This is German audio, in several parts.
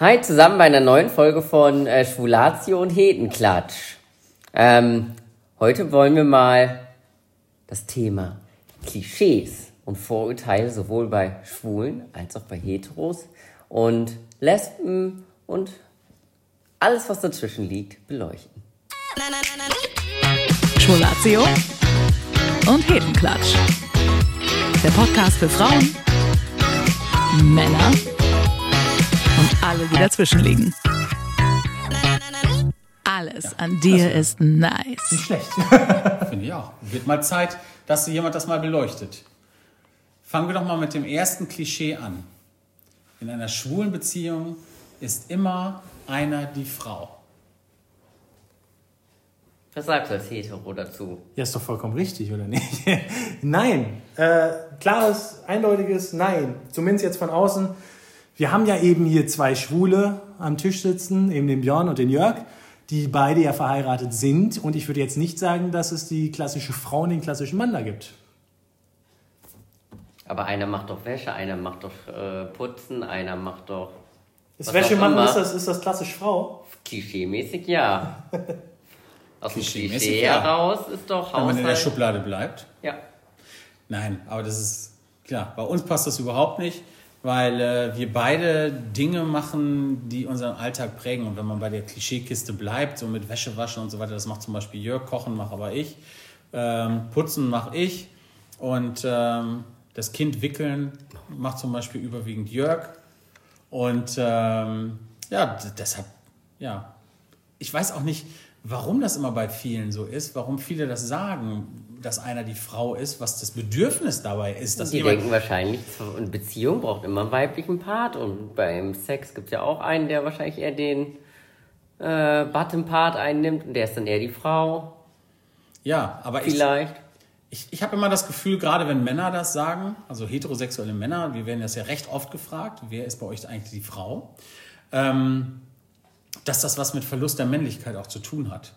Hi zusammen bei einer neuen Folge von äh, Schwulatio und Hetenklatsch. Ähm, heute wollen wir mal das Thema Klischees und Vorurteile sowohl bei Schwulen als auch bei Heteros und Lesben und alles, was dazwischen liegt, beleuchten. Schwulatio und Hetenklatsch. Der Podcast für Frauen, Männer alle, die dazwischen liegen. Alles an dir ist nice. Nicht schlecht. Finde ich auch. Wird mal Zeit, dass jemand das mal beleuchtet. Fangen wir doch mal mit dem ersten Klischee an. In einer schwulen Beziehung ist immer einer die Frau. Was sagst du als Hetero dazu? Ja, ist doch vollkommen richtig, oder nicht? nein. Äh, klares, eindeutiges Nein. Zumindest jetzt von außen. Wir haben ja eben hier zwei Schwule am Tisch sitzen, eben den Björn und den Jörg, die beide ja verheiratet sind. Und ich würde jetzt nicht sagen, dass es die klassische Frau und den klassischen Mann da gibt. Aber einer macht doch Wäsche, einer macht doch äh, Putzen, einer macht doch. Ist Wäschemann, ist das, ist das klassisch Frau? Klischee-mäßig ja. Aus dem Klischee ja. heraus ist doch Wenn man in der Haushalt. Schublade bleibt. Ja. Nein, aber das ist klar. Bei uns passt das überhaupt nicht, weil äh, wir beide Dinge machen, die unseren Alltag prägen. Und wenn man bei der Klischeekiste bleibt, so mit Wäsche waschen und so weiter, das macht zum Beispiel Jörg, Kochen mache aber ich, ähm, Putzen mache ich und ähm, das Kind wickeln macht zum Beispiel überwiegend Jörg. Und ähm, ja, deshalb, ja, ich weiß auch nicht, warum das immer bei vielen so ist, warum viele das sagen, dass einer die Frau ist, was das Bedürfnis dabei ist. Dass Die denken wahrscheinlich, eine Beziehung braucht immer einen weiblichen Part und beim Sex gibt es ja auch einen, der wahrscheinlich eher den äh, Bottom-Part einnimmt und der ist dann eher die Frau. ja, aber ich, Vielleicht. ich, ich habe immer das Gefühl, gerade wenn Männer das sagen, also heterosexuelle Männer, wir werden das ja recht oft gefragt, wer ist bei euch eigentlich die Frau, ähm, dass das was mit Verlust der Männlichkeit auch zu tun hat.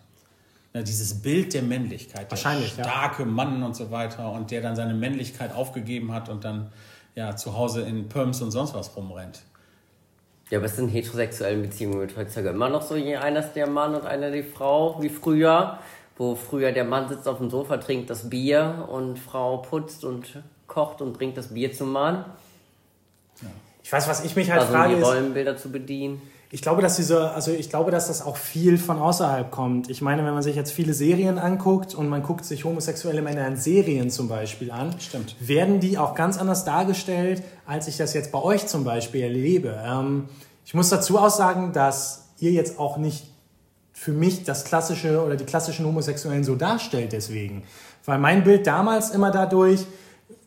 Ja, dieses Bild der Männlichkeit, Wahrscheinlich, der ja. starke Mann und so weiter und der dann seine Männlichkeit aufgegeben hat und dann ja zu Hause in Perms und sonst was rumrennt. Ja, aber es sind heterosexuellen Beziehungen wird heutzutage immer noch so, je einer ist der Mann und einer die Frau, wie früher, wo früher der Mann sitzt auf dem Sofa, trinkt das Bier und Frau putzt und kocht und bringt das Bier zum Mann. Ich weiß, was ich mich halt Also um frage, die ist, Rollenbilder zu bedienen. Ich glaube, dass diese, also ich glaube, dass das auch viel von außerhalb kommt. Ich meine, wenn man sich jetzt viele Serien anguckt und man guckt sich homosexuelle Männer in Serien zum Beispiel an, Stimmt. werden die auch ganz anders dargestellt, als ich das jetzt bei euch zum Beispiel erlebe. Ähm, ich muss dazu auch sagen, dass ihr jetzt auch nicht für mich das klassische oder die klassischen Homosexuellen so darstellt deswegen. Weil mein Bild damals immer dadurch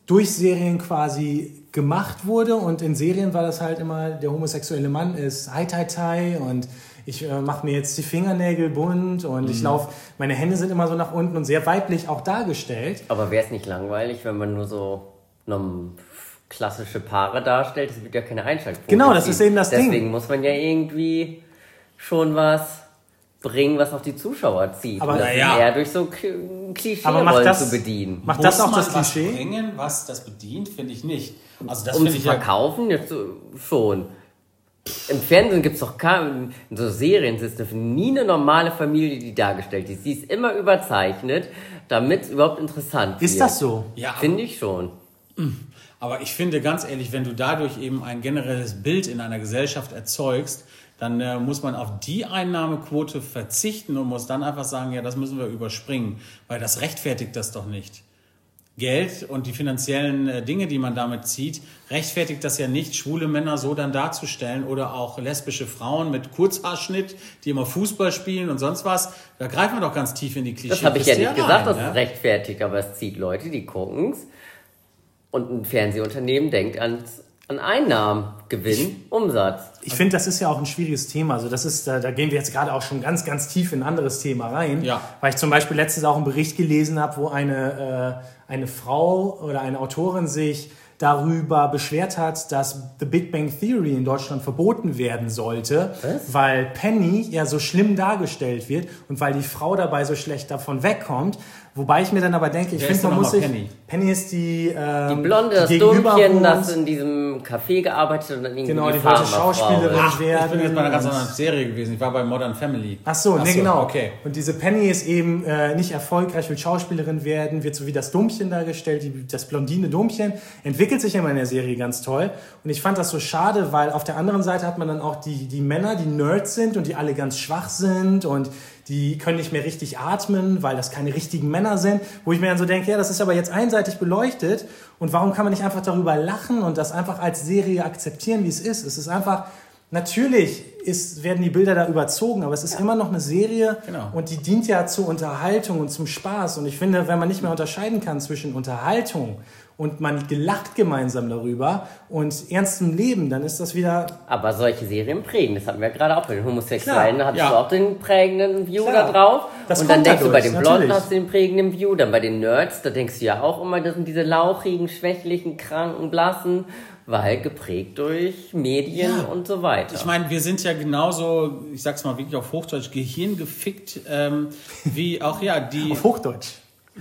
durch Serien quasi gemacht wurde und in Serien war das halt immer, der homosexuelle Mann ist Hi Tai Tai und ich äh, mache mir jetzt die Fingernägel bunt und ich laufe, meine Hände sind immer so nach unten und sehr weiblich auch dargestellt. Aber wäre es nicht langweilig, wenn man nur so klassische Paare darstellt? Es wird ja keine Einschaltquote. Genau, das ist eben das Ding. Deswegen muss man ja irgendwie schon was bringen, was auch die Zuschauer zieht. Aber- Naja. ist eher durch so Klischee-Rollen macht das, zu bedienen. macht das Muss auch das was Klischee? bringen, was das bedient, finde ich nicht. Also das Um zu ich ja verkaufen, jetzt schon. Im Fernsehen gibt es doch kein, in so Serien ist das nie eine normale Familie, die dargestellt ist. Sie ist immer überzeichnet, damit es überhaupt interessant wird. Ist das so? Ja, Finde ich schon. Aber ich finde ganz ehrlich, wenn du dadurch eben ein generelles Bild in einer Gesellschaft erzeugst, dann äh, muss man auf die Einnahmequote verzichten und muss dann einfach sagen, ja, das müssen wir überspringen, weil das rechtfertigt das doch nicht. Geld und die finanziellen äh, Dinge, die man damit zieht, rechtfertigt das ja nicht, schwule Männer so dann darzustellen oder auch lesbische Frauen mit Kurzhaarschnitt, die immer Fußball spielen und sonst was. Da greifen wir doch ganz tief in die Klischee. Das habe ich ja nicht gesagt, dass ne? es rechtfertigt, aber es zieht Leute, die gucken's und ein Fernsehunternehmen denkt ans, an Einnahmen, Gewinn, Umsatz. Ich finde, das ist ja auch ein schwieriges Thema. Also das ist, da, da gehen wir jetzt gerade auch schon ganz, ganz tief in ein anderes Thema rein. Ja. Weil ich zum Beispiel letztens auch einen Bericht gelesen habe, wo eine, äh, eine Frau oder eine Autorin sich darüber beschwert hat, dass The Big Bang Theory in Deutschland verboten werden sollte, Was? weil Penny ja so schlimm dargestellt wird und weil die Frau dabei so schlecht davon wegkommt. Wobei ich mir dann aber denke, ich finde, man muss noch sich... mal Penny? Penny ist die, ähm, Die Blonde, das Dummchen, das in diesem Café gearbeitet und dann irgendwie Genau, die, die wollte Schauspielerin. Ach, ich bin jetzt bei einer ganz anderen Serie gewesen. Ich war bei Modern Family. Ach so, nee, genau. Okay. Und diese Penny ist eben äh, nicht erfolgreich, will Schauspielerin werden, wird so wie das Dummchen dargestellt, die, das blondine Dummchen, entwickelt sich immer in der Serie ganz toll. Und ich fand das so schade, weil auf der anderen Seite hat man dann auch die, die Männer, die Nerds sind und die alle ganz schwach sind und die können nicht mehr richtig atmen, weil das keine richtigen Männer sind, wo ich mir dann so denke, ja, das ist aber jetzt einseitig beleuchtet und warum kann man nicht einfach darüber lachen und das einfach als Serie akzeptieren, wie es ist? Es ist einfach, natürlich ist, werden die Bilder da überzogen, aber es ist immer noch eine Serie Genau. und die dient ja zur Unterhaltung und zum Spaß und ich finde, wenn man nicht mehr unterscheiden kann zwischen Unterhaltung und man gelacht gemeinsam darüber und ernstem Leben, dann ist das wieder Aber solche Serien prägen, das hatten wir gerade auch bei den Homosexuellen, da Klar, hattest ja. du auch den prägenden View Klar. da drauf. Das und dann denkst du, bei dadurch, den Blonden natürlich. hast du den prägenden View, dann bei den Nerds, da denkst du ja auch immer, das sind diese lauchigen, schwächlichen, kranken, blassen, weil geprägt durch Medien Ja. und so weiter. Ich meine, wir sind ja genauso, ich sag's mal wirklich auf Hochdeutsch, gehirngefickt, ähm, wie auch ja die, auf Hochdeutsch.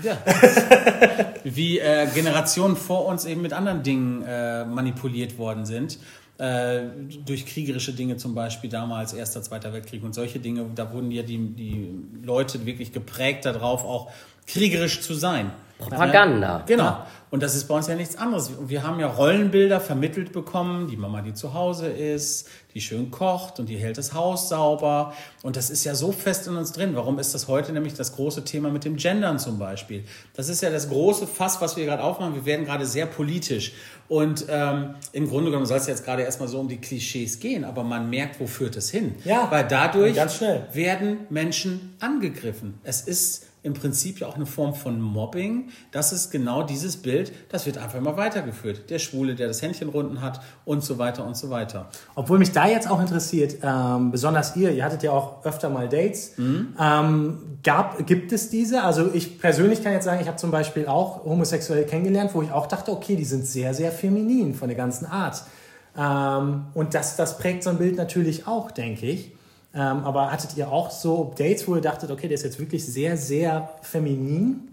Ja, wie äh, Generationen vor uns eben mit anderen Dingen äh, manipuliert worden sind. Äh, durch kriegerische Dinge zum Beispiel damals, Erster, Zweiter Weltkrieg und solche Dinge, da wurden ja die, die Leute wirklich geprägt darauf, auch kriegerisch zu sein. Propaganda. Genau. Und das ist bei uns ja nichts anderes. Wir haben ja Rollenbilder vermittelt bekommen. Die Mama, die zu Hause ist, die schön kocht und die hält das Haus sauber. Und das ist ja so fest in uns drin. Warum ist das heute nämlich das große Thema mit dem Gendern zum Beispiel? Das ist ja das große Fass, was wir gerade aufmachen. Wir werden gerade sehr politisch. Und ähm, im Grunde genommen soll es jetzt gerade erstmal so um die Klischees gehen. Aber man merkt, wo führt es hin. Ja. Weil dadurch Ganz schnell. werden Menschen angegriffen. Es ist im Prinzip ja auch eine Form von Mobbing. Das ist genau dieses Bild, das wird einfach immer weitergeführt. Der Schwule, der das Händchen runden hat und so weiter und so weiter. Obwohl mich da jetzt auch interessiert, ähm, besonders ihr, ihr hattet ja auch öfter mal Dates. Ähm, gab, gibt es diese? Also ich persönlich kann jetzt sagen, ich habe zum Beispiel auch homosexuell kennengelernt, wo ich auch dachte, okay, die sind sehr, sehr feminin von der ganzen Art. Ähm, und das, das prägt so ein Bild natürlich auch, denke ich. Ähm, aber hattet ihr auch so Dates, wo ihr dachtet, okay, der ist jetzt wirklich sehr, sehr feminin?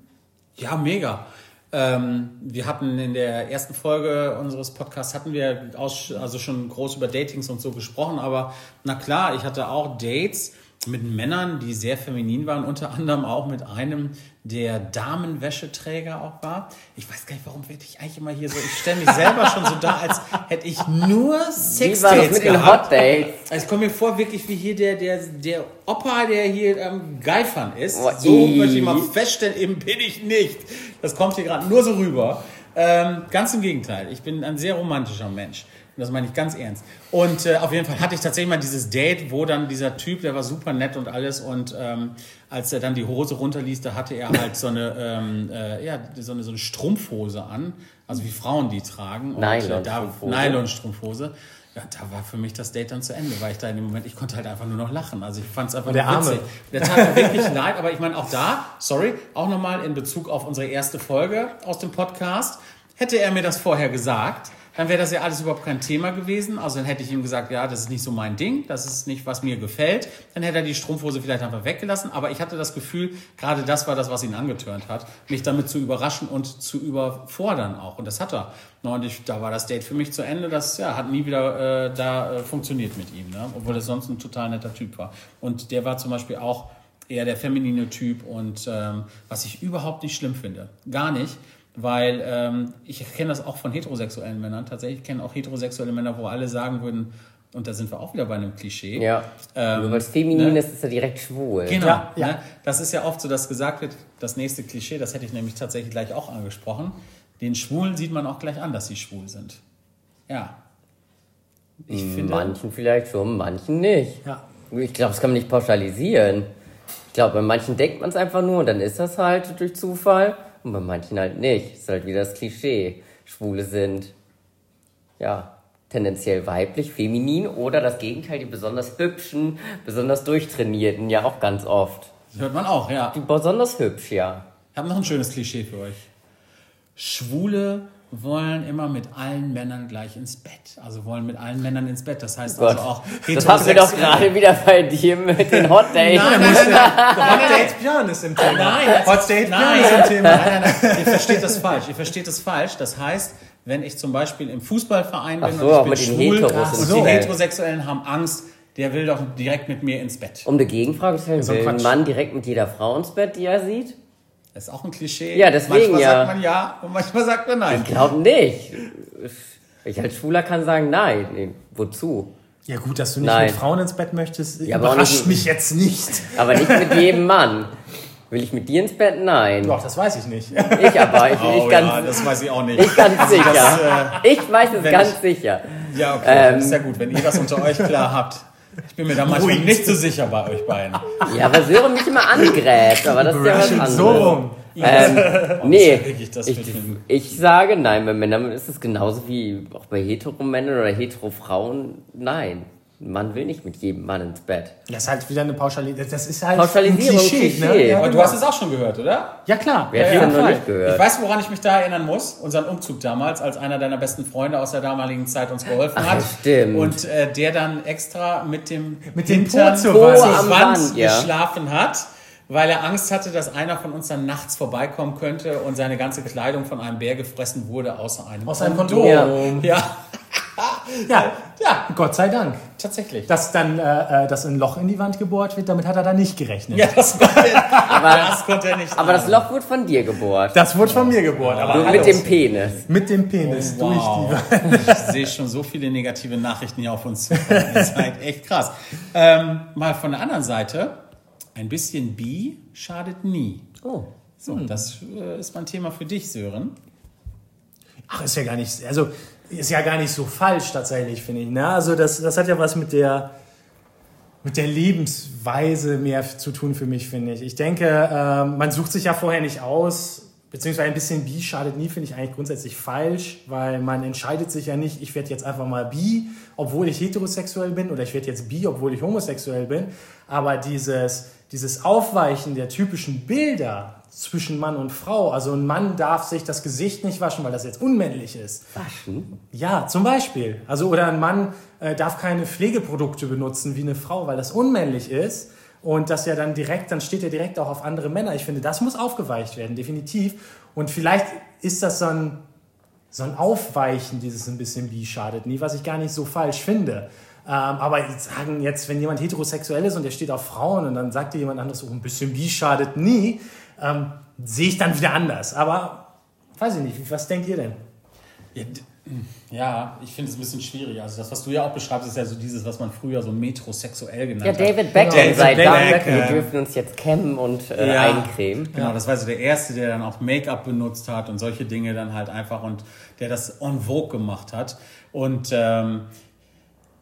Ja, mega. Ähm, wir hatten in der ersten Folge unseres Podcasts hatten wir also schon groß über Datings und so gesprochen, aber na klar, ich hatte auch Dates mit Männern, die sehr feminin waren, unter anderem auch mit einem, der Damenwäscheträger auch war. Ich weiß gar nicht, warum werde ich eigentlich immer hier so, ich stelle mich selber schon so dar, als hätte ich nur das Sexdates mit gehabt. Hot Dates? Also ich komme mir vor, wirklich wie hier der, der, der Opa, der hier am Geifern ist. Oh, so möchte ich mal feststellen, eben bin ich nicht. Das kommt hier gerade nur so rüber. Ähm, ganz im Gegenteil. Ich bin ein sehr romantischer Mensch. Und das meine ich ganz ernst. Und äh, auf jeden Fall hatte ich tatsächlich mal dieses Date, wo dann dieser Typ, der war super nett und alles. Und ähm, als er dann die Hose runterließ, da hatte er halt so eine, ähm, äh, ja, so eine, so eine Strumpfhose an. Also wie Frauen die tragen. Und, äh, da- Nylonstrumpfhose. Nylonstrumpfhose. Ja, da war für mich das Date dann zu Ende, weil ich da in dem Moment, ich konnte halt einfach nur noch lachen. Also ich fand es einfach der nur Arme. witzig. Der tat mir wirklich leid, aber ich meine auch da, sorry, auch nochmal in Bezug auf unsere erste Folge aus dem Podcast, hätte er mir das vorher gesagt, dann wäre das ja alles überhaupt kein Thema gewesen. Also dann hätte ich ihm gesagt, ja, das ist nicht so mein Ding, das ist nicht, was mir gefällt. Dann hätte er die Strumpfhose vielleicht einfach weggelassen. Aber ich hatte das Gefühl, gerade das war das, was ihn angetörnt hat, mich damit zu überraschen und zu überfordern auch. Und das hat er. Und ich, da war das Date für mich zu Ende. Das ja, hat nie wieder äh, da äh, funktioniert mit ihm, ne? obwohl er sonst ein total netter Typ war. Und der war zum Beispiel auch eher der feminine Typ und ähm, was ich überhaupt nicht schlimm finde. Gar nicht. Weil ähm, ich kenne das auch von heterosexuellen Männern. Tatsächlich kenne auch heterosexuelle Männer, wo alle sagen würden, und da sind wir auch wieder bei einem Klischee. Ja. Ähm, Nur weil es feminin ne? ist, ist er direkt schwul. Genau. Ja, ja. Ne? Das ist ja oft so, dass gesagt wird, das nächste Klischee, das hätte ich nämlich tatsächlich gleich auch angesprochen. Den Schwulen sieht man auch gleich an, dass sie schwul sind. Ja. Ich finde. Manchen vielleicht schon, manchen nicht. Ja. Ich glaube, das kann man nicht pauschalisieren. Ich glaube, bei manchen denkt man es einfach nur und dann ist das halt durch Zufall und bei manchen halt nicht. Ist halt wieder das Klischee. Schwule sind, ja, tendenziell weiblich, feminin oder das Gegenteil, die besonders hübschen, besonders durchtrainierten, ja auch ganz oft. Das hört man auch, ja. Die besonders hübsch, ja. Ich habe noch ein schönes Klischee für euch. Schwule wollen immer mit allen Männern gleich ins Bett. Also wollen mit allen Männern ins Bett. Das heißt Gott, also auch das haben wir doch gerade wieder bei dir mit den Hot Days. Nein, Hot Date Björn ist im Thema. Nein, das- Hot Date Björn nein. ist im Thema. Nein, nein, nein, ihr versteht das falsch. Ihr versteht das falsch. Das heißt, wenn ich zum Beispiel im Fußballverein bin so, und ich bin schwul Heteros und die. Heterosexuellen haben Angst, der will doch direkt mit mir ins Bett. Um eine Gegenfrage zu stellen, So ein will ein. Mann direkt mit jeder Frau ins Bett, die er sieht? Das ist auch ein Klischee. Ja, deswegen manchmal ja. sagt man ja und manchmal sagt man nein. Ich glaube nicht. Ich als Schwuler kann sagen, nein. Nee, wozu? Ja gut, dass du nicht Nein. mit Frauen ins Bett möchtest, Ja, überrascht nicht- mich jetzt nicht. Aber nicht mit jedem Mann. Will ich mit dir ins Bett? Nein. Doch, das weiß ich nicht. Ich aber, ich, Oh ich ganz, ja, das weiß ich auch nicht. ich ganz sicher. das, ich weiß es wenn ganz ich- sicher. Ja, okay, Ähm. ist ja gut, wenn ihr das unter euch klar habt. Ich bin mir da manchmal Ruhig. nicht so sicher bei euch beiden. Ja, weil Sören mich immer angräbt, aber das ist ja was anderes. so rum. Ähm, nee, ich, dem- ich sage nein, bei Männern ist es genauso wie auch bei Hetero-Männern oder Hetero-Frauen. Nein, Mann will nicht mit jedem Mann ins Bett. Das ist halt wieder eine Pauschalisierung. Das ist halt Pauschalisierung, ein Klischee. Klischee. Ne? Ja, Aber du hast es auch schon gehört, oder? ja klar. Wer hat ja, es denn noch nicht gehört? Ich weiß, woran ich mich da erinnern muss. Unseren Umzug damals, als einer deiner besten Freunde aus der damaligen Zeit uns geholfen Ach, hat. stimmt. Und äh, der dann extra mit dem Mit dem Hintern Po zur Wand. am Wand Wand, ja. geschlafen hat, weil er Angst hatte, dass einer von uns dann nachts vorbeikommen könnte und seine ganze Kleidung von einem Bär gefressen wurde, außer einem Aus einem Kondom. Kondom. Ja, Ja, ja, Gott sei Dank. tatsächlich. Dass dann äh, äh, dass ein Loch in die Wand gebohrt wird, damit hat er dann nicht gerechnet. Ja, das konnte, er, das konnte er nicht Aber das. Loch wurde von dir gebohrt. Das wurde von mir gebohrt. Aber mit dem Penis. mit dem Penis durch die Wow. Wand. Ich sehe schon so viele negative Nachrichten hier auf uns zu. Ihr seid echt krass. Ähm, mal von der anderen Seite, ein bisschen Bi schadet nie. Oh. So, das äh, ist mein Thema für dich, Sören. Ach, ist ja gar nicht, also ist ja gar nicht so falsch tatsächlich, finde ich. Ne? Also das, das hat ja was mit der, mit der Lebensweise mehr zu tun für mich, finde ich. Ich denke, ähm, man sucht sich ja vorher nicht aus, beziehungsweise ein bisschen bi schadet nie, finde ich eigentlich grundsätzlich falsch, weil man entscheidet sich ja nicht, ich werde jetzt einfach mal bi, obwohl ich heterosexuell bin, oder ich werde jetzt bi, obwohl ich homosexuell bin. Aber dieses, dieses Aufweichen der typischen Bilder zwischen Mann und Frau, also ein Mann darf sich das Gesicht nicht waschen, weil das jetzt unmännlich ist. Waschen? Ja, zum Beispiel. Also, oder ein Mann äh, darf keine Pflegeprodukte benutzen wie eine Frau, weil das unmännlich ist. Und das ja dann direkt, dann steht er direkt auch auf andere Männer. Ich finde, das muss aufgeweicht werden, definitiv. Und vielleicht ist das so ein, so ein Aufweichen, dieses ein bisschen bi schadet nie, was ich gar nicht so falsch finde. Ähm, aber jetzt sagen jetzt, wenn jemand heterosexuell ist und der steht auf Frauen und dann sagt dir jemand anderes, oh, ein bisschen bi schadet nie, ähm, sehe ich dann wieder anders. Aber weiß ich nicht, was denkt ihr denn? Ja, d- ja ich finde es ein bisschen schwierig. Also das, was du ja auch beschreibst, ist ja so dieses, was man früher so metrosexuell genannt Ja, hat. David Beckham David sei Dank. Beckham. Wir dürfen uns jetzt kämmen und äh, Ja. eincremen. Genau, das war so der Erste, der dann auch Make-up benutzt hat und solche Dinge dann halt einfach und der das en vogue gemacht hat. Und ähm,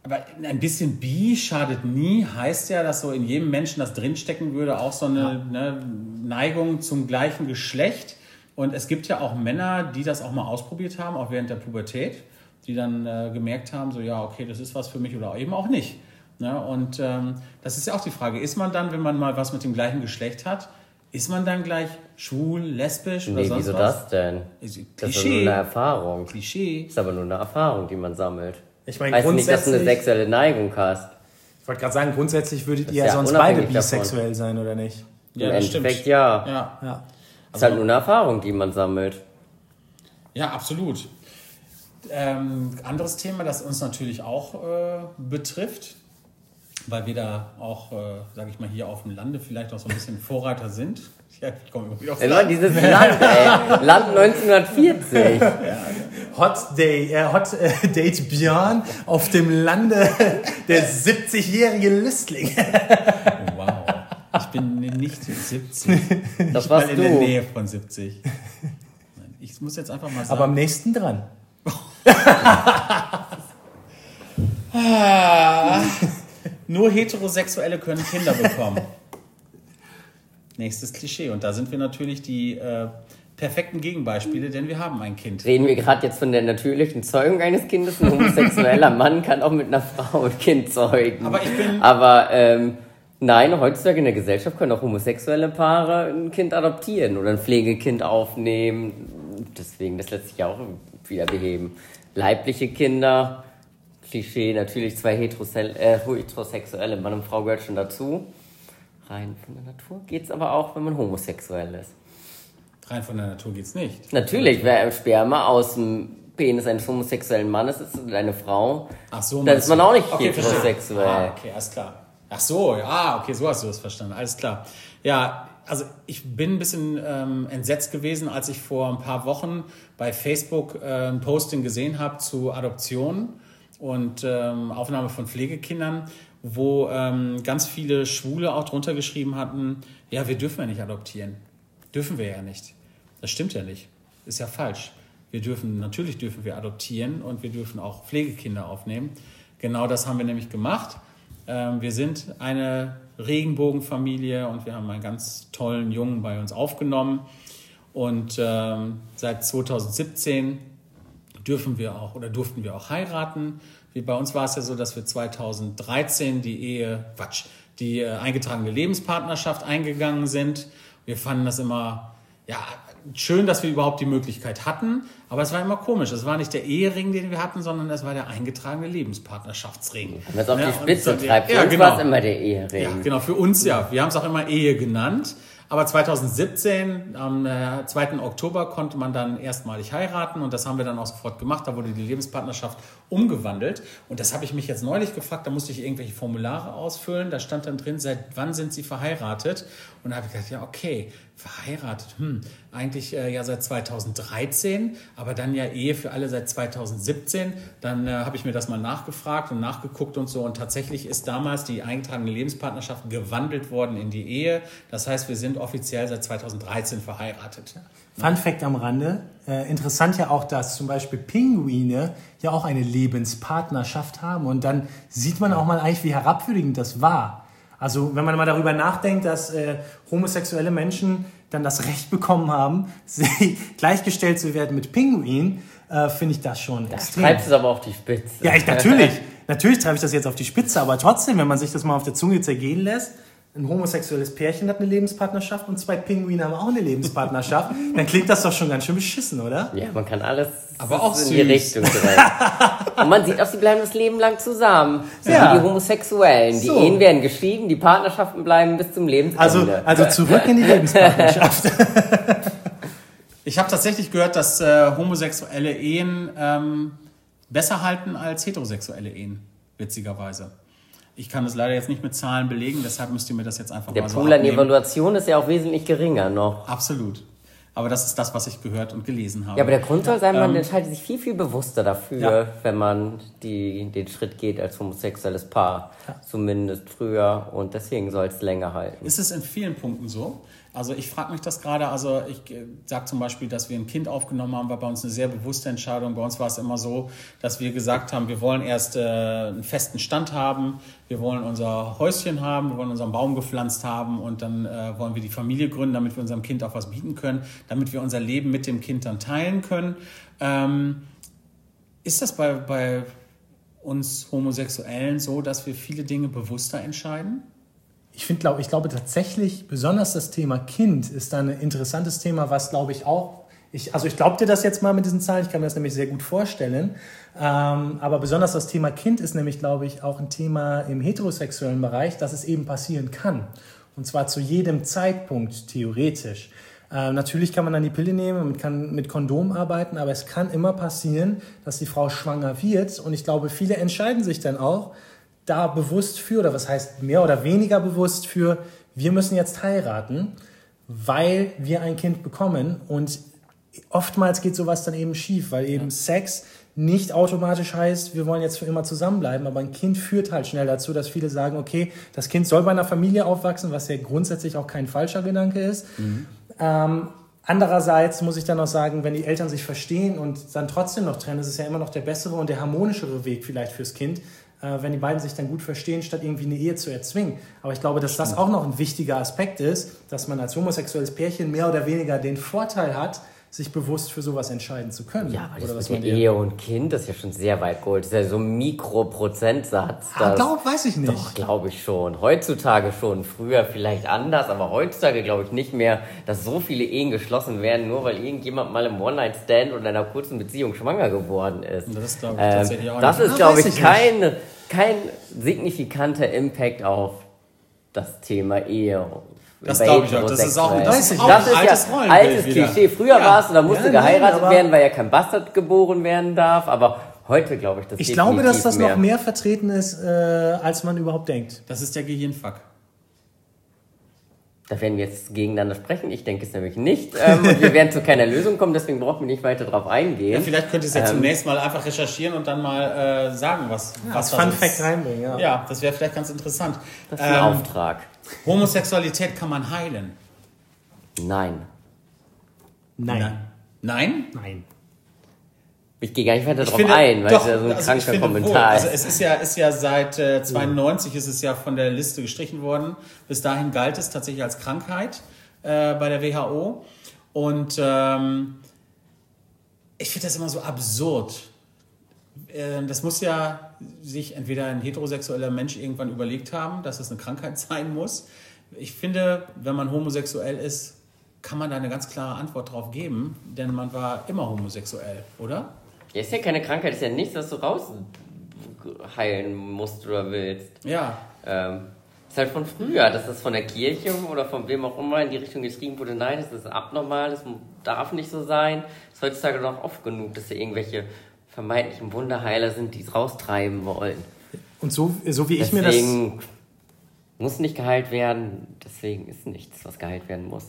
aber ein bisschen bi schadet nie, heißt ja, dass so in jedem Menschen das drinstecken würde, auch so eine ne, Neigung zum gleichen Geschlecht. Und es gibt ja auch Männer, die das auch mal ausprobiert haben, auch während der Pubertät, die dann äh, gemerkt haben, so ja, okay, das ist was für mich oder eben auch nicht. Ne? Und ähm, das ist ja auch die Frage, ist man dann, wenn man mal was mit dem gleichen Geschlecht hat, ist man dann gleich schwul, lesbisch oder Nee, sonst wieso was? das denn? Ist- Das ist nur Klischee. eine Erfahrung. Klischee. ist aber nur eine Erfahrung, die man sammelt. Ich meine, heißt nicht, dass du eine grundsätzlich- sexuelle Neigung hast. Ich wollte gerade sagen, grundsätzlich würdet ihr ja sonst beide unabhängig davon. bisexuell sein, oder nicht? Ja, Im das Endeffekt stimmt. ja. Ja. Ja. ist halt nur eine Erfahrung, die man sammelt. Ja, absolut. Ähm, anderes Thema, das uns natürlich auch äh, betrifft, weil wir da auch, äh, sage ich mal, hier auf dem Lande vielleicht auch so ein bisschen Vorreiter sind. Ja, ich komme wieder aufs Immer Land. dieses Land, ey. Land 1940. Hot Day, äh, Hot äh, Date Björn auf dem Lande der 70-jährige Lüstling. Wow. Ich bin nicht 70. Das Mal warst in der du. Nähe von 70. Nein, Ich muss jetzt einfach mal sagen. Aber am nächsten dran. Nur Heterosexuelle können Kinder bekommen. Nächstes Klischee. Und da sind wir natürlich die äh, perfekten Gegenbeispiele, denn wir haben ein Kind. Reden wir gerade jetzt von der natürlichen Zeugung eines Kindes? Ein homosexueller Mann kann auch mit einer Frau ein Kind zeugen. Aber ich bin- Aber ähm, nein, heutzutage in der Gesellschaft können auch homosexuelle Paare ein Kind adoptieren oder ein Pflegekind aufnehmen. Deswegen, das lässt sich ja auch wieder beheben. Leibliche Kinder, Klischee, natürlich zwei Heterosel äh, heterosexuelle, Mann und Frau gehört schon dazu. Rein von der Natur geht's aber auch, wenn man homosexuell ist. Rein von der Natur geht's nicht. Natürlich, wer Sperma aus dem Penis eines homosexuellen Mannes ist und eine Frau, Ach so, dann ist man auch nicht Okay, heterosexuell. Ah, okay, alles klar. Ach so, ja, okay, so hast du das verstanden. Alles klar. Ja, also ich bin ein bisschen ähm, entsetzt gewesen, als ich vor ein paar Wochen bei Facebook äh, ein Posting gesehen habe zu Adoption und ähm, Aufnahme von Pflegekindern, wo ähm, ganz viele Schwule auch drunter geschrieben hatten, ja, wir dürfen ja nicht adoptieren. Dürfen wir ja nicht. Das stimmt ja nicht. Ist ja falsch. Wir dürfen, natürlich dürfen wir adoptieren und wir dürfen auch Pflegekinder aufnehmen. Genau das haben wir nämlich gemacht. Ähm, wir sind eine Regenbogenfamilie und wir haben einen ganz tollen Jungen bei uns aufgenommen. Und ähm, seit 2017 dürfen wir auch oder durften wir auch heiraten. Wie bei uns war es ja so, dass wir 2013 die Ehe, Quatsch, die äh, eingetragene Lebenspartnerschaft eingegangen sind. Wir fanden das immer, ja, schön, dass wir überhaupt die Möglichkeit hatten, aber es war immer komisch. Es war nicht der Ehering, den wir hatten, sondern es war der eingetragene Lebenspartnerschaftsring. Wenn es auf Ja, die und Spitze treibt, für ja, uns genau. war es immer der Ehering. Ja, genau, für uns ja. Wir haben es auch immer Ehe genannt. Aber 2017, am äh, 2. Oktober, konnte man dann erstmalig heiraten und das haben wir dann auch sofort gemacht. Da wurde die Lebenspartnerschaft umgewandelt. Und das habe ich mich jetzt neulich gefragt, da musste ich irgendwelche Formulare ausfüllen. Da stand dann drin, seit wann sind Sie verheiratet? Und da habe ich gedacht, ja, okay, verheiratet, hm, eigentlich äh, ja seit 2013, aber dann ja Ehe für alle seit 2017. Dann äh, habe ich mir das mal nachgefragt und nachgeguckt und so. Und tatsächlich ist damals die eingetragene Lebenspartnerschaft gewandelt worden in die Ehe. Das heißt, wir sind offiziell seit 2013 verheiratet. Fun Fact am Rande. Äh, interessant ja auch, dass zum Beispiel Pinguine ja auch eine Lebenspartnerschaft haben. Und dann sieht man auch mal eigentlich, wie herabwürdigend das war. Also wenn man mal darüber nachdenkt, dass äh, homosexuelle Menschen dann das Recht bekommen haben, sie gleichgestellt zu werden mit Pinguinen, äh, finde ich das schon Das extrem. treibt es aber auf die Spitze. Ja, ich, natürlich. natürlich treibe ich das jetzt auf die Spitze, aber trotzdem, wenn man sich das mal auf der Zunge zergehen lässt, ein homosexuelles Pärchen hat eine Lebenspartnerschaft und zwei Pinguine haben auch eine Lebenspartnerschaft, dann klingt das doch schon ganz schön beschissen, oder? Ja, man kann alles Aber auch in die süß. Richtung drehen. Und man sieht auch, sie bleiben das Leben lang zusammen. So Ja. wie die Homosexuellen. Die So. Ehen werden geschieden, die Partnerschaften bleiben bis zum Lebensende. Also, also zurück in die Lebenspartnerschaft. Ich habe tatsächlich gehört, dass äh, homosexuelle Ehen ähm, besser halten als heterosexuelle Ehen, witzigerweise. Ich kann das leider jetzt nicht mit Zahlen belegen, deshalb müsst ihr mir das jetzt einfach Der mal so Pool an. Evaluation ist ja auch wesentlich geringer noch. Absolut. Aber das ist das, was ich gehört und gelesen habe. Ja, aber der Grund soll sein, man Ähm, entscheidet sich viel, viel bewusster dafür, Ja. wenn man die, den Schritt geht als homosexuelles Paar. Zumindest früher. Und deswegen soll es länger halten. Ist es in vielen Punkten so? Also ich frage mich das gerade, also ich sage zum Beispiel, dass wir ein Kind aufgenommen haben, war bei uns eine sehr bewusste Entscheidung. Bei uns war es immer so, dass wir gesagt haben, wir wollen erst äh, einen festen Stand haben, wir wollen unser Häuschen haben, wir wollen unseren Baum gepflanzt haben und dann äh, wollen wir die Familie gründen, damit wir unserem Kind auch was bieten können, damit wir unser Leben mit dem Kind dann teilen können. Ähm, ist das bei, bei uns Homosexuellen so, dass wir viele Dinge bewusster entscheiden? Ich, find, glaub, ich glaube tatsächlich, besonders das Thema Kind ist ein interessantes Thema, was glaube ich auch, ich, also ich glaube dir das jetzt mal mit diesen Zahlen, ich kann mir das nämlich sehr gut vorstellen, ähm, aber besonders das Thema Kind ist nämlich, glaube ich, auch ein Thema im heterosexuellen Bereich, dass es eben passieren kann. Und zwar zu jedem Zeitpunkt, theoretisch. Äh, natürlich kann man dann die Pille nehmen und kann mit Kondom arbeiten, aber es kann immer passieren, dass die Frau schwanger wird. Und ich glaube, viele entscheiden sich dann auch, da bewusst für, oder was heißt mehr oder weniger bewusst für, wir müssen jetzt heiraten, weil wir ein Kind bekommen. Und oftmals geht sowas dann eben schief, weil eben Sex nicht automatisch heißt, wir wollen jetzt für immer zusammenbleiben, aber ein Kind führt halt schnell dazu, dass viele sagen, okay, das Kind soll bei einer Familie aufwachsen, was ja grundsätzlich auch kein falscher Gedanke ist. Ähm, andererseits muss ich dann noch sagen, wenn die Eltern sich verstehen und dann trotzdem noch trennen, ist es ja immer noch der bessere und der harmonischere Weg vielleicht fürs Kind, wenn die beiden sich dann gut verstehen, statt irgendwie eine Ehe zu erzwingen. Aber ich glaube, dass das auch noch ein wichtiger Aspekt ist, dass man als homosexuelles Pärchen mehr oder weniger den Vorteil hat, sich bewusst für sowas entscheiden zu können. Ja, aber das Oder was mit? Ehe und Kind, das ist ja schon sehr weit geholt. Das ist ja so ein Mikroprozentsatz. Ah, das- glaub, weiß ich nicht. Doch, glaube ich schon. Heutzutage schon. Früher vielleicht anders, aber heutzutage glaube ich nicht mehr, dass so viele Ehen geschlossen werden, nur weil irgendjemand mal im One-Night-Stand oder in einer kurzen Beziehung schwanger geworden ist. Das ist, glaube ich, Ähm, tatsächlich auch das nicht. ist, Ah, glaube ich, ich kein, kein signifikanter Impact auf das Thema Ehe. Das glaube ich auch. Das ist auch, das ist auch Das ein ist altes ja altes. Klischee. Früher Ja. war es, da musste Ja, nein, geheiratet aber- werden, weil ja kein Bastard geboren werden darf. Aber heute glaube ich, das Ich glaube, dass das definitiv noch mehr vertreten ist, äh, als man überhaupt denkt. Das ist der Gehirnfuck. Da werden wir jetzt gegeneinander sprechen. Ich denke es nämlich nicht. Ähm, und wir werden zu keiner Lösung kommen, deswegen brauchen wir nicht weiter drauf eingehen. Ja, vielleicht könnt ihr es ja Ähm, zunächst mal einfach recherchieren und dann mal äh, sagen, was, was Als da Fun so Fact ist. reinbringen, ja. Ja, das wäre vielleicht ganz interessant. das ist ein Ähm, Auftrag. Homosexualität kann man heilen. Nein. Nein. Nein? Nein. Ich gehe gar nicht weiter finde- ein, weil doch, es ja so ein also kranker. Kommentar Also ist. es ist ja, ist ja seit äh, 92 ist es ja von der Liste gestrichen worden. Bis dahin galt es tatsächlich als Krankheit äh, bei der WHO. Und ähm, ich finde das immer so absurd. Äh, Das muss ja sich entweder ein heterosexueller Mensch irgendwann überlegt haben, dass es eine Krankheit sein muss. Ich finde, wenn man homosexuell ist, kann man da eine ganz klare Antwort drauf geben, denn man war immer homosexuell, oder? Ja, ist ja keine Krankheit, ist ja nichts, was du rausheilen musst oder willst. Ja, Ähm, ist halt von früher, dass das von der Kirche oder von wem auch immer in die Richtung geschrieben wurde, nein, das ist abnormal, das darf nicht so sein. Ist heutzutage doch oft genug, dass da irgendwelche vermeintlichen Wunderheiler sind, die es raustreiben wollen. Und so, so wie ich mir das. Deswegen muss nicht geheilt werden, deswegen ist nichts, was geheilt werden muss.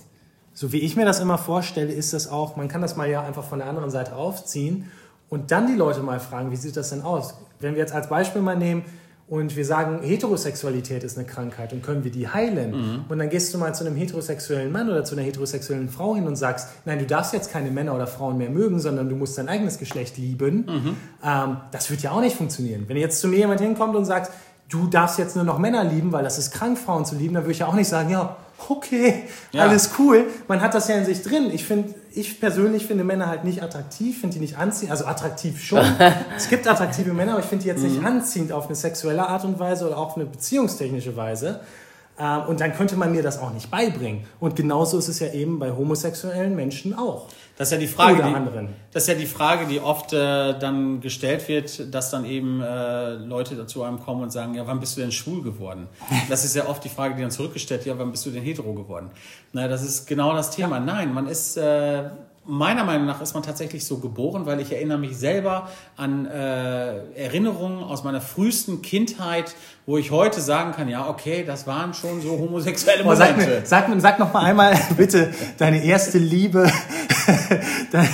So wie ich mir das immer vorstelle, ist das auch, man kann das mal ja einfach von der anderen Seite aufziehen und dann die Leute mal fragen, wie sieht das denn aus? Wenn wir jetzt als Beispiel mal nehmen und wir sagen, Heterosexualität ist eine Krankheit und können wir die heilen? Und dann gehst du mal zu einem heterosexuellen Mann oder zu einer heterosexuellen Frau hin und sagst, nein, du darfst jetzt keine Männer oder Frauen mehr mögen, sondern du musst dein eigenes Geschlecht lieben. Ähm, das wird ja auch nicht funktionieren. Wenn jetzt zu mir jemand hinkommt und sagt, du darfst jetzt nur noch Männer lieben, weil das ist krank, Frauen zu lieben, dann würde ich ja auch nicht sagen, ja, okay, Ja. alles cool. Man hat das ja in sich drin. Ich finde, ich persönlich finde Männer halt nicht attraktiv, finde die nicht anziehend, also attraktiv schon. es gibt attraktive Männer, aber ich finde die jetzt nicht anziehend auf eine sexuelle Art und Weise oder auf eine beziehungstechnische Weise. Ähm, Und dann könnte man mir das auch nicht beibringen. Und genauso ist es ja eben bei homosexuellen Menschen auch. Das ist ja die Frage, Oder die, anderen. das ist ja die Frage, die oft äh, dann gestellt wird, dass dann eben äh, Leute dazu einem kommen und sagen, ja, wann bist du denn schwul geworden? Das ist ja oft die Frage, die dann zurückgestellt, wird, ja, wann bist du denn hetero geworden? Na, das ist genau das Thema. Nein, man ist äh, meiner Meinung nach ist man tatsächlich so geboren, weil ich erinnere mich selber an äh, Erinnerungen aus meiner frühesten Kindheit, wo ich heute sagen kann, ja, okay, das waren schon so homosexuelle Oh, sag, Momente. mir, sag, mir- sag noch mal einmal bitte deine erste Liebe, deine,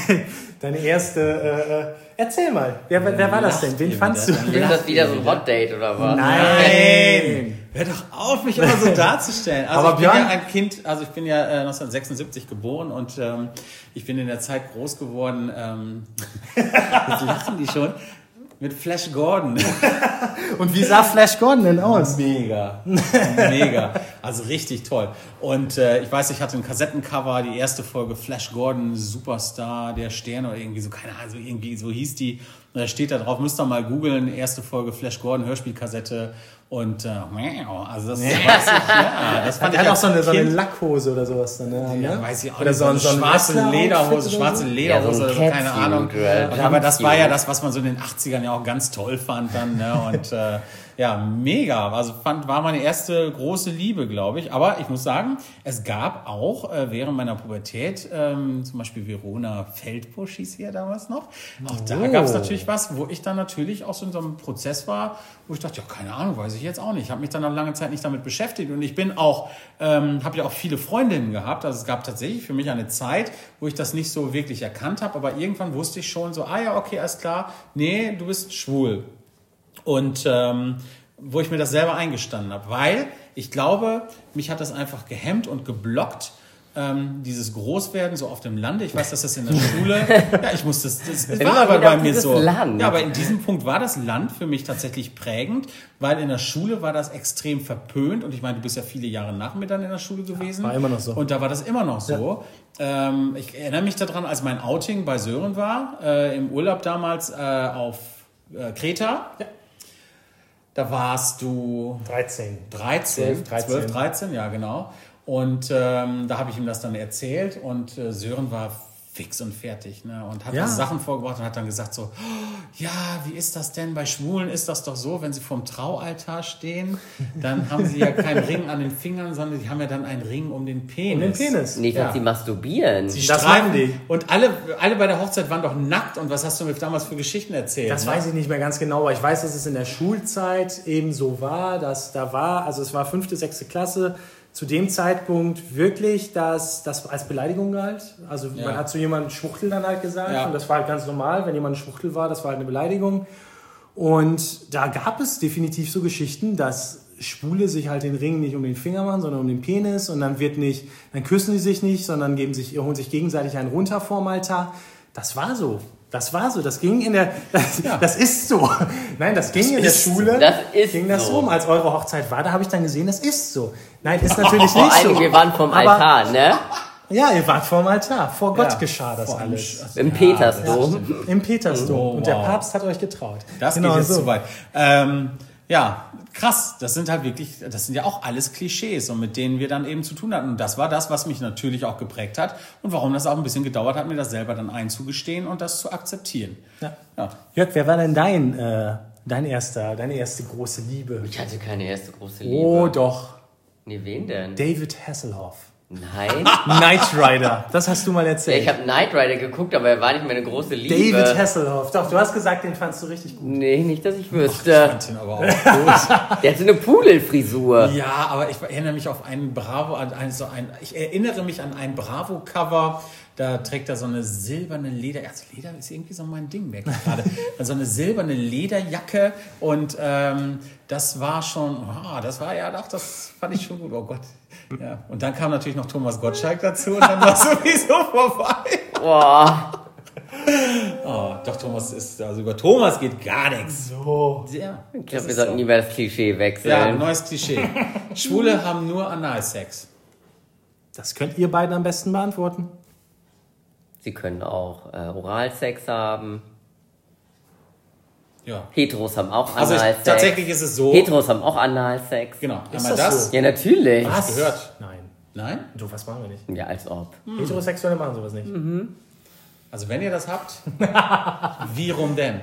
deine erste. Äh, äh, erzähl mal, wer, wer war das denn? Wen fandst du? Ist das wieder so ein. Hot Date oder was? Nein. Hör doch auf, mich immer so darzustellen. Also Aber ich bin Björn- ja ein Kind, also ich bin ja äh, 1976 geboren und ähm, ich bin in der Zeit groß geworden. Ähm, jetzt lachen die schon. Mit Flash Gordon. Und wie sah Flash Gordon denn aus? Mega. Mega. Also richtig toll. Und äh, ich weiß, ich hatte ein Kassettencover, die erste Folge Flash Gordon, Superstar der Sterne oder irgendwie so, keine Ahnung, so irgendwie so hieß die. Und da steht da drauf, müsst ihr mal googeln, erste Folge Flash Gordon, Hörspielkassette. Und äh, also das weiß ich, ja, das fand Er ich hat auch so eine, so eine Lackhose oder sowas dann, ne? ja, weiß ich auch Oder nicht, so, ein- so ein schwarze Wrestler-Outfit Lederhose, oder schwarze so? Lederhose Ja, so ein oder so, keine Ahnung. Und aber das war ja das, was man so in den 80ern ja auch ganz toll fand dann. Ne? Und äh, ja, mega. Also fand, war meine erste große Liebe, glaube ich. Aber ich muss sagen, es gab auch äh, während meiner Pubertät, ähm, zum Beispiel Verona Feldbusch hieß sie ja damals noch. Auch da Oh. gab es natürlich was, wo ich dann natürlich auch so in so einem Prozess war, wo ich dachte, ja, keine Ahnung, weiß ich jetzt auch nicht. Ich habe mich dann noch lange Zeit nicht damit beschäftigt. Und ich bin auch, ähm, habe ja auch viele Freundinnen gehabt. Also es gab tatsächlich für mich eine Zeit, wo ich das nicht so wirklich erkannt habe. Aber irgendwann wusste ich schon so, ah ja, okay, alles klar. Nee, du bist schwul. Und ähm, wo ich mir das selber eingestanden habe, weil ich glaube, mich hat das einfach gehemmt und geblockt, Ähm, dieses Großwerden so auf dem Lande, ich weiß, dass das in der Schule, ja, ich muss das, das, war aber bei mir so. Land. Ja, aber in diesem Punkt war das Land für mich tatsächlich prägend, weil in der Schule war das extrem verpönt und ich meine, du bist ja viele Jahre nach mir dann in der Schule gewesen. war immer noch so. Und da war das immer noch so. Ähm, ich erinnere mich daran, als mein Outing bei Sören war, äh, im Urlaub damals äh, auf äh, Kreta. Ja. Da warst du 13. 13, 12, 13. 12, 13, ja genau. Und ähm, da habe ich ihm das dann erzählt und äh, Sören war fix und fertig ne? und hat Ja. da Sachen vorgebracht und hat dann gesagt so, "Oh, ja, wie ist das denn? Bei Schwulen ist das doch so, wenn sie vorm Traualtar stehen, dann haben sie ja keinen Ring an den Fingern, sondern die haben ja dann einen Ring um den Penis. Um den Penis. Nicht, Ja. dass sie masturbieren. Die Das streifen- die. Und alle, alle bei der Hochzeit waren doch nackt. Und was hast du mir damals für Geschichten erzählt? Das ne? weiß ich nicht mehr ganz genau, aber ich weiß, dass es in der Schulzeit eben so war, dass da war, also es war fünfte, sechste Klasse, zu dem Zeitpunkt wirklich das, das als Beleidigung galt. Also Ja. man hat zu jemandem Schwuchtel dann halt gesagt Ja. und das war halt ganz normal, wenn jemand ein Schwuchtel war, das war halt eine Beleidigung. Und da gab es definitiv so Geschichten, dass Schwule sich halt den Ring nicht um den Finger machen, sondern um den Penis und dann wird nicht, dann küssen die sich nicht, sondern geben sich, holen sich gegenseitig einen runter vorm Altar. Das war so. Das war so. Das ging in der, das, das ist so. Nein, das ging in der. Schule. Das ist ging das so. Um. Als eure Hochzeit war, da habe ich dann gesehen, das ist so. Nein, ist natürlich Vor nicht allem, so. wir waren vom Aber- Altar, ne? Ja, ihr wart vorm Altar. Vor Gott Ja, geschah das vor alles. Sch- Im Ja, Petersdom. Im Petersdom. Oh, Und der wow. Papst hat euch getraut. Das Genau geht jetzt so. zu weit. Ähm, ja, krass. Das sind halt wirklich, das sind ja auch alles Klischees und mit denen wir dann eben zu tun hatten. Und das war das, was mich natürlich auch geprägt hat und warum das auch ein bisschen gedauert hat, mir das selber dann einzugestehen und das zu akzeptieren. Ja. Ja. Jörg, wer war denn dein, äh, dein erster, deine erste große Liebe? Ich hatte keine erste große Liebe. Oh, doch. Nee, wen denn? David Hasselhoff. Nein. Knight Rider. Das hast du mal Ja, erzählt. ich habe Knight Rider geguckt, aber er war nicht meine große Liebe. David Hasselhoff. Doch, du hast gesagt, den fandst du richtig gut. Nee, nicht, dass ich Ich wüsste. fand ihn aber auch gut. Der hatte eine Pudelfrisur. Ja, aber ich erinnere mich auf einen Bravo, an ein, so ein, ich erinnere mich an ein Bravo-Cover. Da trägt er so eine silberne Leder, also Leder ist irgendwie so mein Ding, merke ich gerade. so eine silberne Lederjacke und ähm, das war schon, ah, das war ja, doch, das fand ich schon gut. Oh Gott. Ja. Und dann kam natürlich noch Thomas Gottschalk dazu und dann war es sowieso vorbei. Boah. Oh, doch, Thomas ist, also über Thomas geht gar nichts. So. Ja, Ich glaube, wir sollten lieber das Klischee ja, wechseln. neues Klischee. Schwule haben nur Analsex. Das könnt ihr beiden am besten beantworten. Sie können auch äh, Oralsex haben. Ja. Heteros haben auch Also Analsex. tatsächlich ist es so. Heteros haben auch Analsex. Genau. Ist Einmal das das. so? Ja, natürlich. Was? gehört. Nein. Nein? Du, was machen wir nicht? Ja, als ob. Heterosexuelle machen sowas nicht. Also wenn ihr das habt, wie rum denn?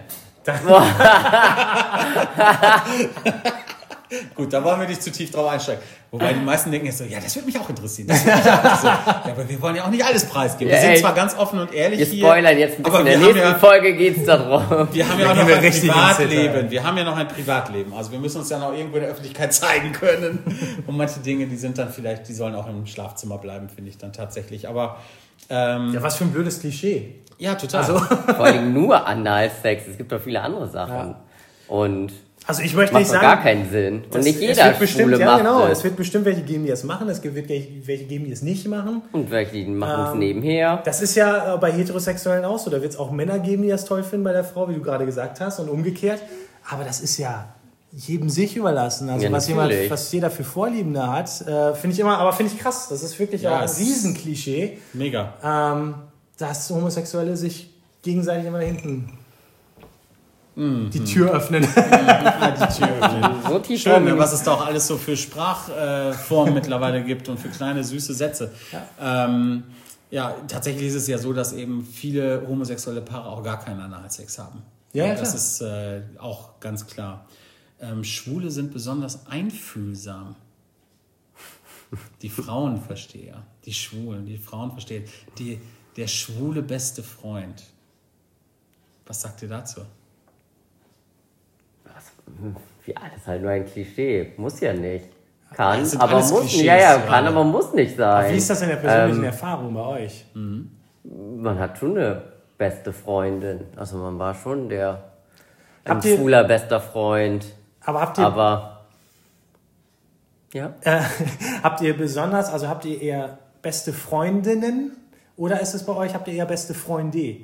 Gut, da wollen wir nicht zu tief drauf einsteigen. Wobei die meisten denken jetzt so, ja, das würde mich auch interessieren. Mich auch interessieren. Ja, aber wir wollen ja auch nicht alles preisgeben. Ja, wir sind ey. zwar ganz offen und ehrlich Wir hier. spoilern jetzt ein bisschen. aber In der wir nächsten ja, Folge geht's darum. wir haben ja auch noch wir ein Privatleben. Wir haben ja noch ein Privatleben. Also wir müssen uns ja noch irgendwo in der Öffentlichkeit zeigen können. Und manche Dinge, die sind dann vielleicht, die sollen auch im Schlafzimmer bleiben, finde ich dann tatsächlich. Aber ähm, Ja, was für ein blödes Klischee. ja, total. Also, Vor allem nur Analsex. Es gibt doch viele andere Sachen. Ja. Und also ich möchte macht nicht sagen. gar keinen Sinn. Und das- nicht es jeder wird bestimmt, Schwule ja, macht genau. es. Es wird bestimmt welche geben, die es machen. Es wird welche geben, die es nicht machen. Und welche die machen es Ähm, nebenher. Das ist ja äh, bei Heterosexuellen auch so. Da wird es auch Männer geben, die das toll finden bei der Frau, wie du gerade gesagt hast, und umgekehrt. Aber das ist ja jedem sich überlassen. Also Ja, was jemand, was jeder für Vorlieben da hat, äh, finde ich immer, aber finde ich krass. Das ist wirklich Ja, ein es- Riesenklischee, Mega. ähm, dass Homosexuelle sich gegenseitig immer da hinten Mhm. die Tür öffnen. Die Tür öffnen. So tief Schön, ne, was es da auch alles so für Sprachformen mittlerweile gibt und für kleine süße Sätze. Ja. Ähm, ja, tatsächlich ist es ja so, dass eben viele homosexuelle Paare auch gar keinen Analsex haben. Ja, ja, das klar. ist äh, auch ganz klar. Ähm, Schwule sind besonders einfühlsam. Die Frauenversteher, die Schwulen, die Frauenversteher, die, der schwule beste Freund. Was sagt ihr dazu? Wie alles halt nur ein Klischee. Muss ja nicht. Kann, aber muss Klischees Ja, ja, kann, aber muss nicht sein. Wie ist das in der persönlichen Ähm, Erfahrung bei euch? Man hat schon eine beste Freundin. Also man war schon der ein Habt ihr- schwuler bester Freund. Aber habt ihr, Aber ja, äh, habt ihr besonders, also habt ihr eher beste Freundinnen oder ist es bei euch, habt ihr eher beste Freunde?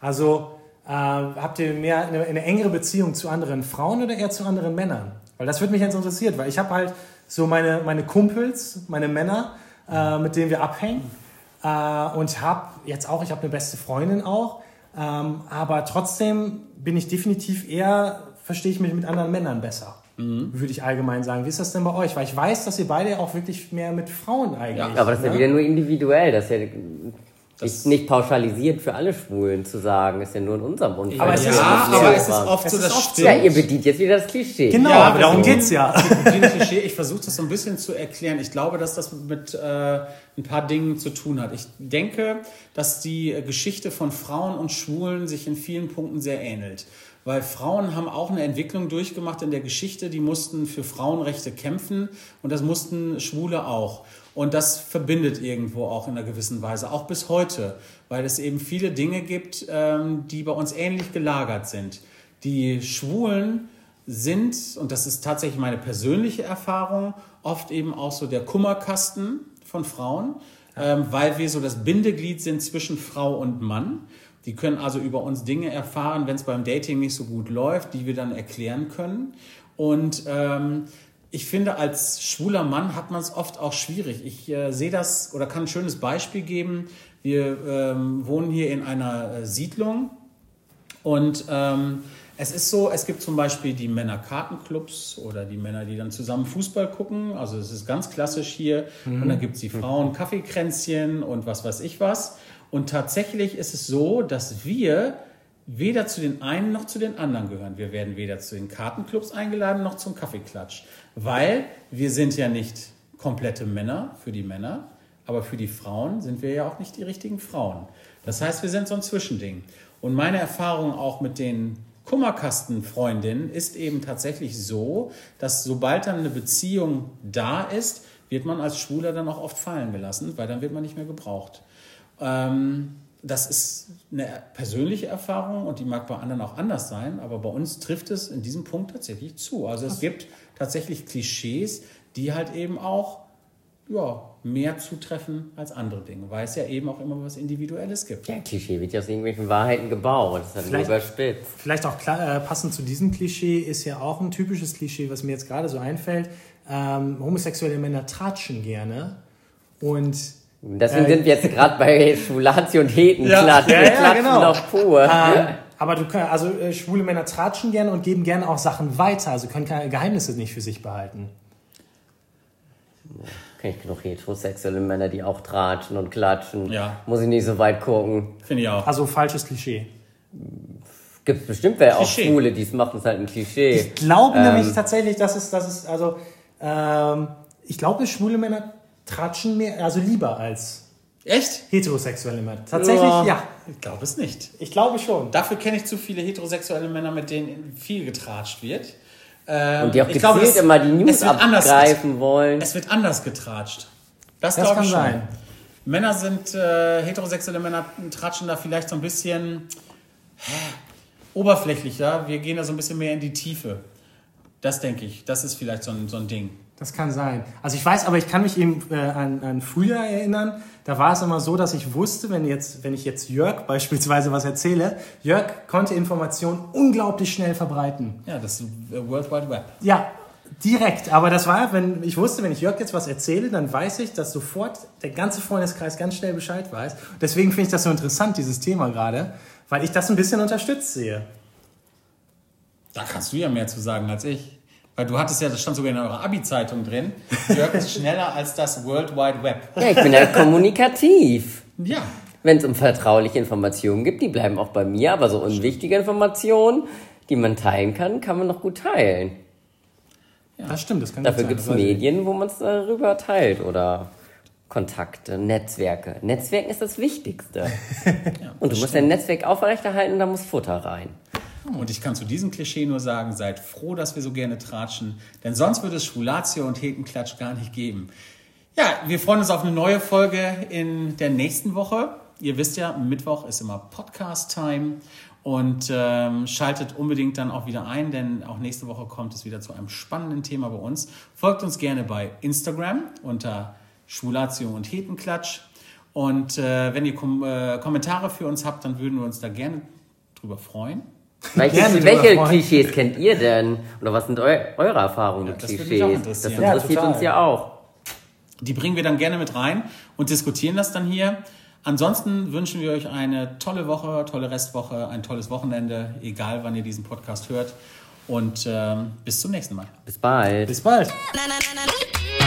Also habt ihr mehr eine, eine, engere Beziehung zu anderen Frauen oder eher zu anderen Männern? Weil das würde mich jetzt interessiert, weil ich habe halt so meine, meine Kumpels, meine Männer, äh, mit denen wir abhängen. Äh, und habe jetzt auch, ich habe eine beste Freundin auch. Ähm, aber trotzdem bin ich definitiv eher, verstehe ich mich mit anderen Männern besser. Mhm. Würde ich allgemein sagen. Wie ist das denn bei euch? Weil ich weiß, dass ihr beide auch wirklich mehr mit Frauen eigentlich. Ja, aber das ist ja ne? wieder nur individuell. Das ist ja ist nicht pauschalisiert für alle Schwulen zu sagen, ist ja nur in unserem Umfeld. Aber es ist, ja, oft, aber es ist oft so, das stimmt. Ja, ihr bedient jetzt wieder das Klischee. Genau, ja, aber darum geht es ja. Klischee. Ich versuche das so ein bisschen zu erklären. Ich glaube, dass das mit äh, ein paar Dingen zu tun hat. Ich denke, dass die Geschichte von Frauen und Schwulen sich in vielen Punkten sehr ähnelt weil Frauen haben auch eine Entwicklung durchgemacht in der Geschichte, die mussten für Frauenrechte kämpfen und das mussten Schwule auch. Und das verbindet irgendwo auch in einer gewissen Weise, auch bis heute, weil es eben viele Dinge gibt, ähm, die bei uns ähnlich gelagert sind. Die Schwulen sind, und das ist tatsächlich meine persönliche Erfahrung, oft eben auch so der Kummerkasten von Frauen, ähm, weil wir so das Bindeglied sind zwischen Frau und Mann. Die können also über uns Dinge erfahren, wenn es beim Dating nicht so gut läuft, die wir dann erklären können. Und ähm, ich finde, als schwuler Mann hat man es oft auch schwierig. Ich äh, sehe das oder kann ein schönes Beispiel geben. Wir ähm, wohnen hier in einer äh, Siedlung und ähm, es ist so, es gibt zum Beispiel die Männerkartenclubs oder die Männer, die dann zusammen Fußball gucken. Also es ist ganz klassisch hier. Mhm. Und dann gibt es die Frauen Kaffeekränzchen und was weiß ich was. Und tatsächlich ist es so, dass wir weder zu den einen noch zu den anderen gehören. Wir werden weder zu den Kartenclubs eingeladen noch zum Kaffeeklatsch, weil wir sind ja nicht komplette Männer für die Männer, aber für die Frauen sind wir ja auch nicht die richtigen Frauen. Das heißt, wir sind so ein Zwischending. Und meine Erfahrung auch mit den Kummerkastenfreundinnen ist eben tatsächlich so, dass sobald dann eine Beziehung da ist, wird man als Schwuler dann auch oft fallen gelassen, weil dann wird man nicht mehr gebraucht. Ähm, das ist eine persönliche Erfahrung und die mag bei anderen auch anders sein, aber bei uns trifft es in diesem Punkt tatsächlich zu. Also es gibt tatsächlich Klischees, die halt eben auch ja, mehr zutreffen als andere Dinge, weil es ja eben auch immer was Individuelles gibt. Ja, Klischee wird ja aus irgendwelchen Wahrheiten gebaut, das ist halt vielleicht, überspitzt. Vielleicht auch klar, äh, passend zu diesem Klischee ist ja auch ein typisches Klischee, was mir jetzt gerade so einfällt. Ähm, homosexuelle Männer tratschen gerne und Deswegen äh, sind wir jetzt gerade bei Schwulatio und Hetenklatsch. Ja, ja, ja, genau. noch pur. Ähm, aber du kannst, also äh, schwule Männer tratschen gerne und geben gerne auch Sachen weiter, also können keine Geheimnisse nicht für sich behalten. Kenne ich genug heterosexuelle Männer, die auch tratschen und klatschen. Ja. Muss ich nicht so weit gucken. Finde ich auch. Also falsches Klischee. Gibt bestimmt wer auch Schwule, die es machen, ist halt ein Klischee. Ich glaube ähm, nämlich tatsächlich, dass es, dass es, also, ähm, ich glaube, schwule Männer tratschen mehr, also lieber als Echt? Heterosexuelle Männer. Tatsächlich, ja. ja. Ich glaube es nicht. Ich glaube schon. Dafür kenne ich zu viele heterosexuelle Männer, mit denen viel getratscht wird. Ähm, und die auch gezielt glaube, es, immer die News abgreifen wollen. Es wird anders getratscht. Das, das kann sein. Männer sind, äh, heterosexuelle Männer tratschen da vielleicht so ein bisschen hä, oberflächlicher. Wir gehen da so ein bisschen mehr in die Tiefe. Das denke ich. Das ist vielleicht so ein, so ein Ding. Das kann sein. Also ich weiß, aber ich kann mich eben äh, an, an früher erinnern. Da war es immer so, dass ich wusste, wenn, jetzt, wenn ich jetzt Jörg beispielsweise was erzähle, Jörg konnte Informationen unglaublich schnell verbreiten. Ja, das World Wide Web. Ja, direkt. Aber das war, wenn ich wusste, wenn ich Jörg jetzt was erzähle, dann weiß ich, dass sofort der ganze Freundeskreis ganz schnell Bescheid weiß. Deswegen finde ich das so interessant, dieses Thema gerade, weil ich das ein bisschen unterstützt sehe. Da kannst du ja mehr zu sagen als ich. Weil du hattest ja, das stand sogar in eurer Abi-Zeitung drin, Jörg ist schneller als das World Wide Web. Ja, ich bin ja kommunikativ. Ja. Wenn es um vertrauliche Informationen gibt, die bleiben auch bei mir, aber so unwichtige Informationen, die man teilen kann, kann man noch gut teilen. Ja. Das stimmt, das kann Dafür gibt es Medien, wo man es darüber teilt oder Kontakte, Netzwerke. Netzwerken ist das Wichtigste. ja, Und du musst dein Netzwerk aufrechterhalten, da muss Futter rein. Und ich kann zu diesem Klischee nur sagen, seid froh, dass wir so gerne tratschen, denn sonst würde es Schwulatio und Hetenklatsch gar nicht geben. Ja, wir freuen uns auf eine neue Folge in der nächsten Woche. Ihr wisst ja, Mittwoch ist immer Podcast-Time und ähm, schaltet unbedingt dann auch wieder ein, denn auch nächste Woche kommt es wieder zu einem spannenden Thema bei uns. Folgt uns gerne bei Instagram unter Schwulatio und Hetenklatsch. Und äh, wenn ihr Kom äh, Kommentare für uns habt, dann würden wir uns da gerne drüber freuen. Welche, Gerne welche. Klischees kennt ihr denn? Oder was sind eu eure Erfahrungen mit auch Klischees? Das Ja, interessiert total. uns ja auch. Die bringen wir dann gerne mit rein und diskutieren das dann hier. Ansonsten wünschen wir euch eine tolle Woche, tolle Restwoche, ein tolles Wochenende, egal wann ihr diesen Podcast hört. Und ähm, bis zum nächsten Mal. Bis bald. Bis bald. na na na na